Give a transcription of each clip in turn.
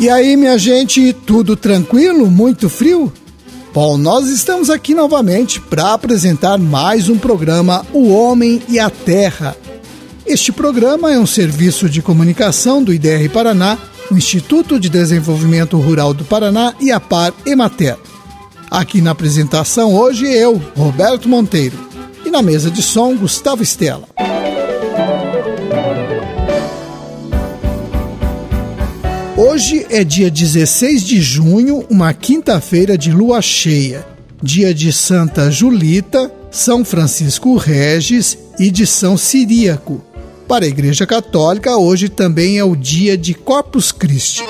E aí, minha gente, tudo tranquilo? Muito frio? Bom, nós estamos aqui novamente para apresentar mais um programa O Homem e a Terra. Este programa é um serviço de comunicação do IDR Paraná, o Instituto de Desenvolvimento Rural do Paraná e a Par Emater. Aqui na apresentação hoje eu, Roberto Monteiro, e na mesa de som Gustavo Estela. Hoje é dia 16 de junho, uma quinta-feira de lua cheia, dia de Santa Julita, São Francisco Regis e de São Ciríaco. Para a Igreja Católica, hoje também é o dia de Corpus Christi.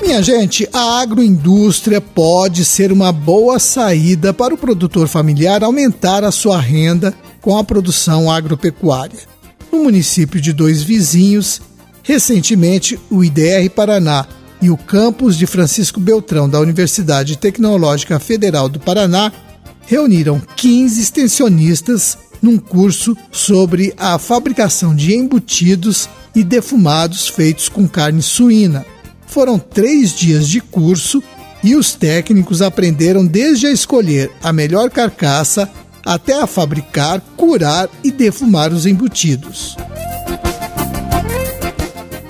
Minha gente, a agroindústria pode ser uma boa saída para o produtor familiar aumentar a sua renda com a produção agropecuária no município de dois vizinhos, recentemente o IDR Paraná e o campus de Francisco Beltrão da Universidade Tecnológica Federal do Paraná reuniram 15 extensionistas num curso sobre a fabricação de embutidos e defumados feitos com carne suína. Foram três dias de curso e os técnicos aprenderam desde a escolher a melhor carcaça até a fabricar, curar e defumar os embutidos.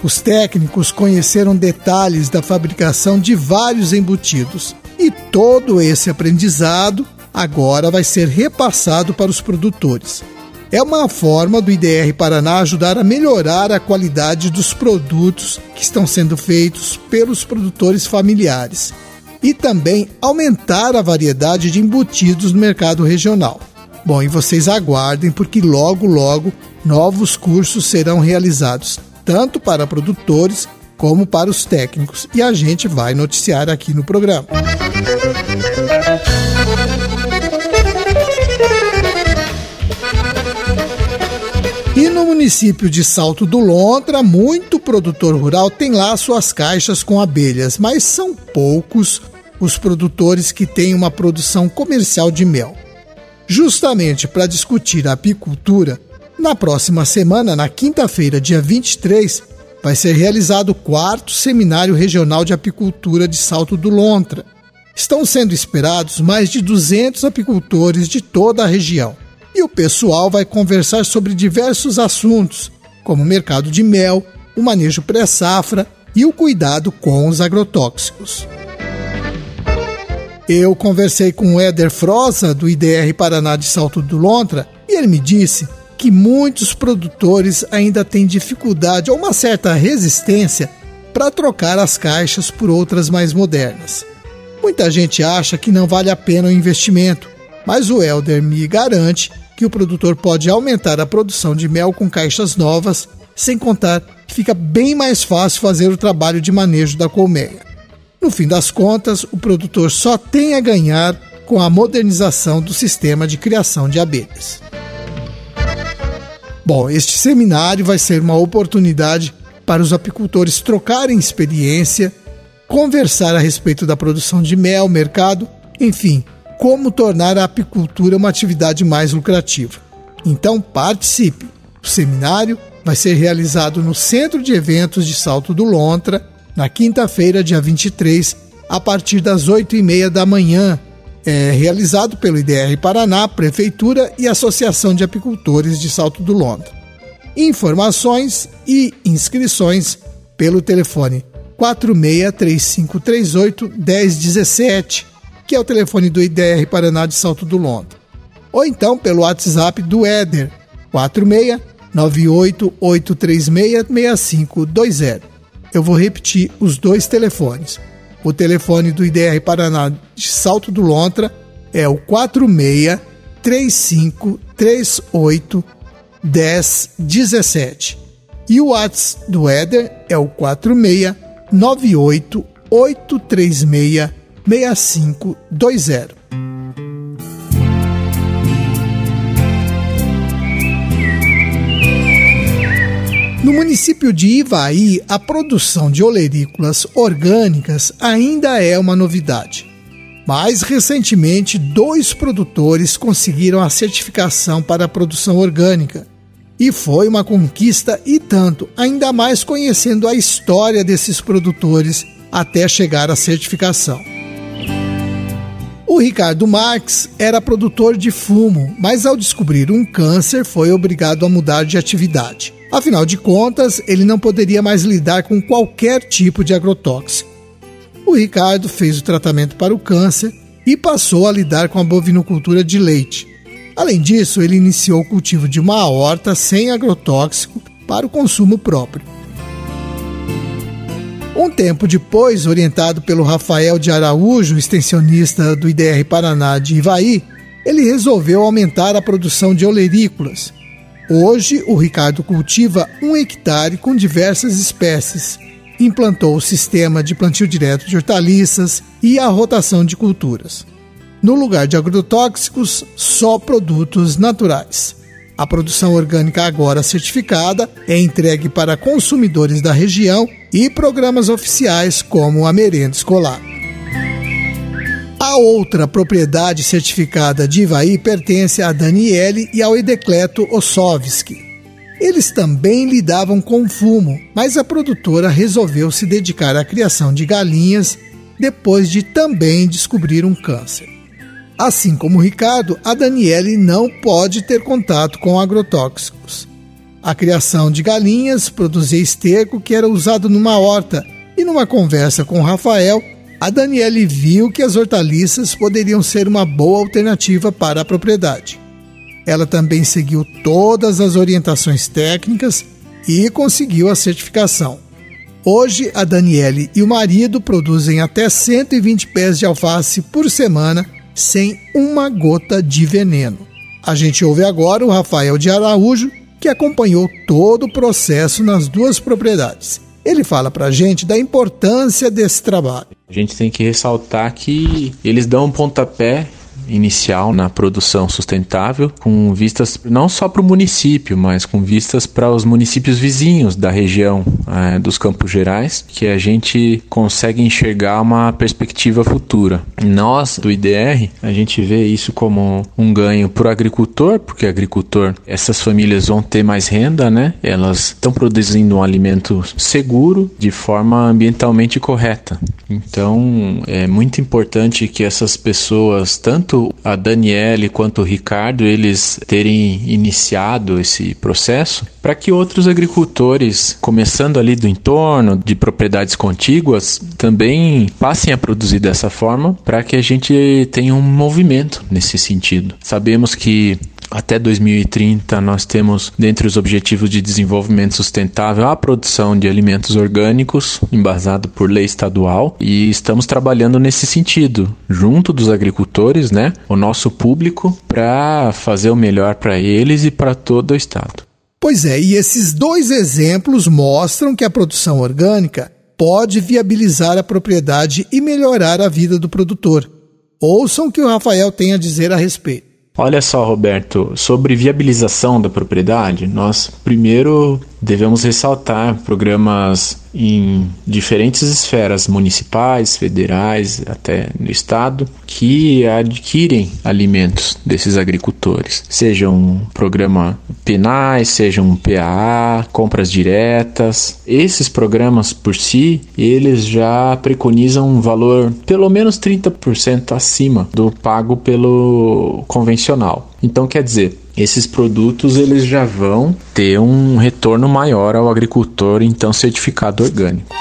Os técnicos conheceram detalhes da fabricação de vários embutidos e todo esse aprendizado agora vai ser repassado para os produtores. É uma forma do IDR Paraná ajudar a melhorar a qualidade dos produtos que estão sendo feitos pelos produtores familiares e também aumentar a variedade de embutidos no mercado regional. Bom, e vocês aguardem porque logo, logo novos cursos serão realizados, tanto para produtores como para os técnicos, e a gente vai noticiar aqui no programa. E no município de Salto do Lontra, muito produtor rural tem lá suas caixas com abelhas, mas são poucos os produtores que têm uma produção comercial de mel. Justamente para discutir a apicultura, na próxima semana, na quinta-feira, dia 23, vai ser realizado o quarto Seminário Regional de Apicultura de Salto do Lontra. Estão sendo esperados mais de 200 apicultores de toda a região. E o pessoal vai conversar sobre diversos assuntos, como o mercado de mel, o manejo pré-safra e o cuidado com os agrotóxicos. Eu conversei com o Éder Froza, do IDR Paraná de Salto do Lontra, e ele me disse que muitos produtores ainda têm dificuldade ou uma certa resistência para trocar as caixas por outras mais modernas. Muita gente acha que não vale a pena o investimento, mas o Elder me garante que o produtor pode aumentar a produção de mel com caixas novas, sem contar que fica bem mais fácil fazer o trabalho de manejo da colmeia. No fim das contas, o produtor só tem a ganhar com a modernização do sistema de criação de abelhas. Bom, este seminário vai ser uma oportunidade para os apicultores trocarem experiência, conversar a respeito da produção de mel, mercado, enfim, como tornar a apicultura uma atividade mais lucrativa. Então participe! O seminário vai ser realizado no Centro de Eventos de Salto do Lontra na quinta-feira, dia 23, a partir das 8 e meia da manhã. É realizado pelo IDR Paraná, Prefeitura e Associação de Apicultores de Salto do Londra. Informações e inscrições pelo telefone 463538 1017, que é o telefone do IDR Paraná de Salto do Londra. Ou então pelo WhatsApp do Éder 46 98836 6520 eu vou repetir os dois telefones. O telefone do IDR Paraná de Salto do Lontra é o 46 35 38 1017. E o WhatsApp do Éder é o 46 98 836 6520. Município de Ivaí, a produção de olerícolas orgânicas ainda é uma novidade. Mas recentemente, dois produtores conseguiram a certificação para a produção orgânica. E foi uma conquista e tanto, ainda mais conhecendo a história desses produtores até chegar à certificação. O Ricardo Marx era produtor de fumo, mas ao descobrir um câncer foi obrigado a mudar de atividade. Afinal de contas, ele não poderia mais lidar com qualquer tipo de agrotóxico. O Ricardo fez o tratamento para o câncer e passou a lidar com a bovinocultura de leite. Além disso, ele iniciou o cultivo de uma horta sem agrotóxico para o consumo próprio. Um tempo depois, orientado pelo Rafael de Araújo, extensionista do IDR Paraná de Ivaí, ele resolveu aumentar a produção de olerícolas. Hoje, o Ricardo cultiva um hectare com diversas espécies. Implantou o sistema de plantio direto de hortaliças e a rotação de culturas. No lugar de agrotóxicos, só produtos naturais. A produção orgânica agora certificada é entregue para consumidores da região e programas oficiais como a merenda escolar. A outra propriedade certificada de Ivaí pertence a Daniele e ao Edecleto Ossovski. Eles também lidavam com fumo, mas a produtora resolveu se dedicar à criação de galinhas depois de também descobrir um câncer. Assim como o Ricardo, a Daniele não pode ter contato com agrotóxicos. A criação de galinhas produzia esterco que era usado numa horta, e numa conversa com Rafael, a Daniele viu que as hortaliças poderiam ser uma boa alternativa para a propriedade. Ela também seguiu todas as orientações técnicas e conseguiu a certificação. Hoje, a Daniele e o marido produzem até 120 pés de alface por semana sem uma gota de veneno. A gente ouve agora o Rafael de Araújo, que acompanhou todo o processo nas duas propriedades. Ele fala para a gente da importância desse trabalho. A gente tem que ressaltar que eles dão um pontapé inicial na produção sustentável, com vistas não só para o município, mas com vistas para os municípios vizinhos da região é, dos Campos Gerais, que a gente consegue enxergar uma perspectiva futura. Nós, do IDR, a gente vê isso como um ganho para o agricultor, porque agricultor, essas famílias vão ter mais renda, né? Elas estão produzindo um alimento seguro de forma ambientalmente correta. Então, é muito importante que essas pessoas, tanto tanto a Daniele quanto o Ricardo eles terem iniciado esse processo para que outros agricultores, começando ali do entorno, de propriedades contíguas, também passem a produzir dessa forma para que a gente tenha um movimento nesse sentido. Sabemos que até 2030, nós temos, dentre os objetivos de desenvolvimento sustentável, a produção de alimentos orgânicos, embasado por lei estadual, e estamos trabalhando nesse sentido, junto dos agricultores, né, o nosso público, para fazer o melhor para eles e para todo o estado. Pois é, e esses dois exemplos mostram que a produção orgânica pode viabilizar a propriedade e melhorar a vida do produtor. Ouçam o que o Rafael tem a dizer a respeito. Olha só, Roberto, sobre viabilização da propriedade, nós primeiro devemos ressaltar programas em diferentes esferas municipais, federais, até no estado, que adquirem alimentos desses agricultores, seja um programa penais, seja um PAA, compras diretas. Esses programas por si, eles já preconizam um valor pelo menos 30% acima do pago pelo convencional. Então, quer dizer, esses produtos eles já vão ter um retorno maior ao agricultor, então certificado orgânico.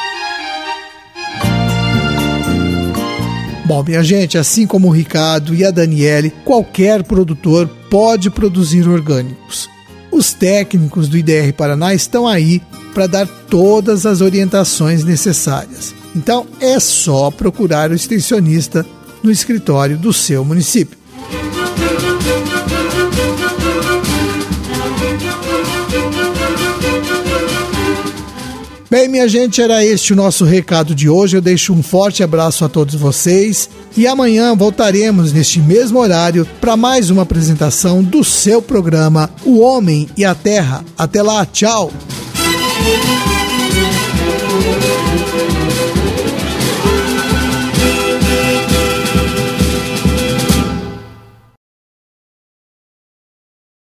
Bom, minha gente, assim como o Ricardo e a Daniele, qualquer produtor pode produzir orgânicos. Os técnicos do IDR Paraná estão aí para dar todas as orientações necessárias. Então é só procurar o extensionista no escritório do seu município. Bem, minha gente, era este o nosso recado de hoje. Eu deixo um forte abraço a todos vocês e amanhã voltaremos neste mesmo horário para mais uma apresentação do seu programa O Homem e a Terra. Até lá, tchau!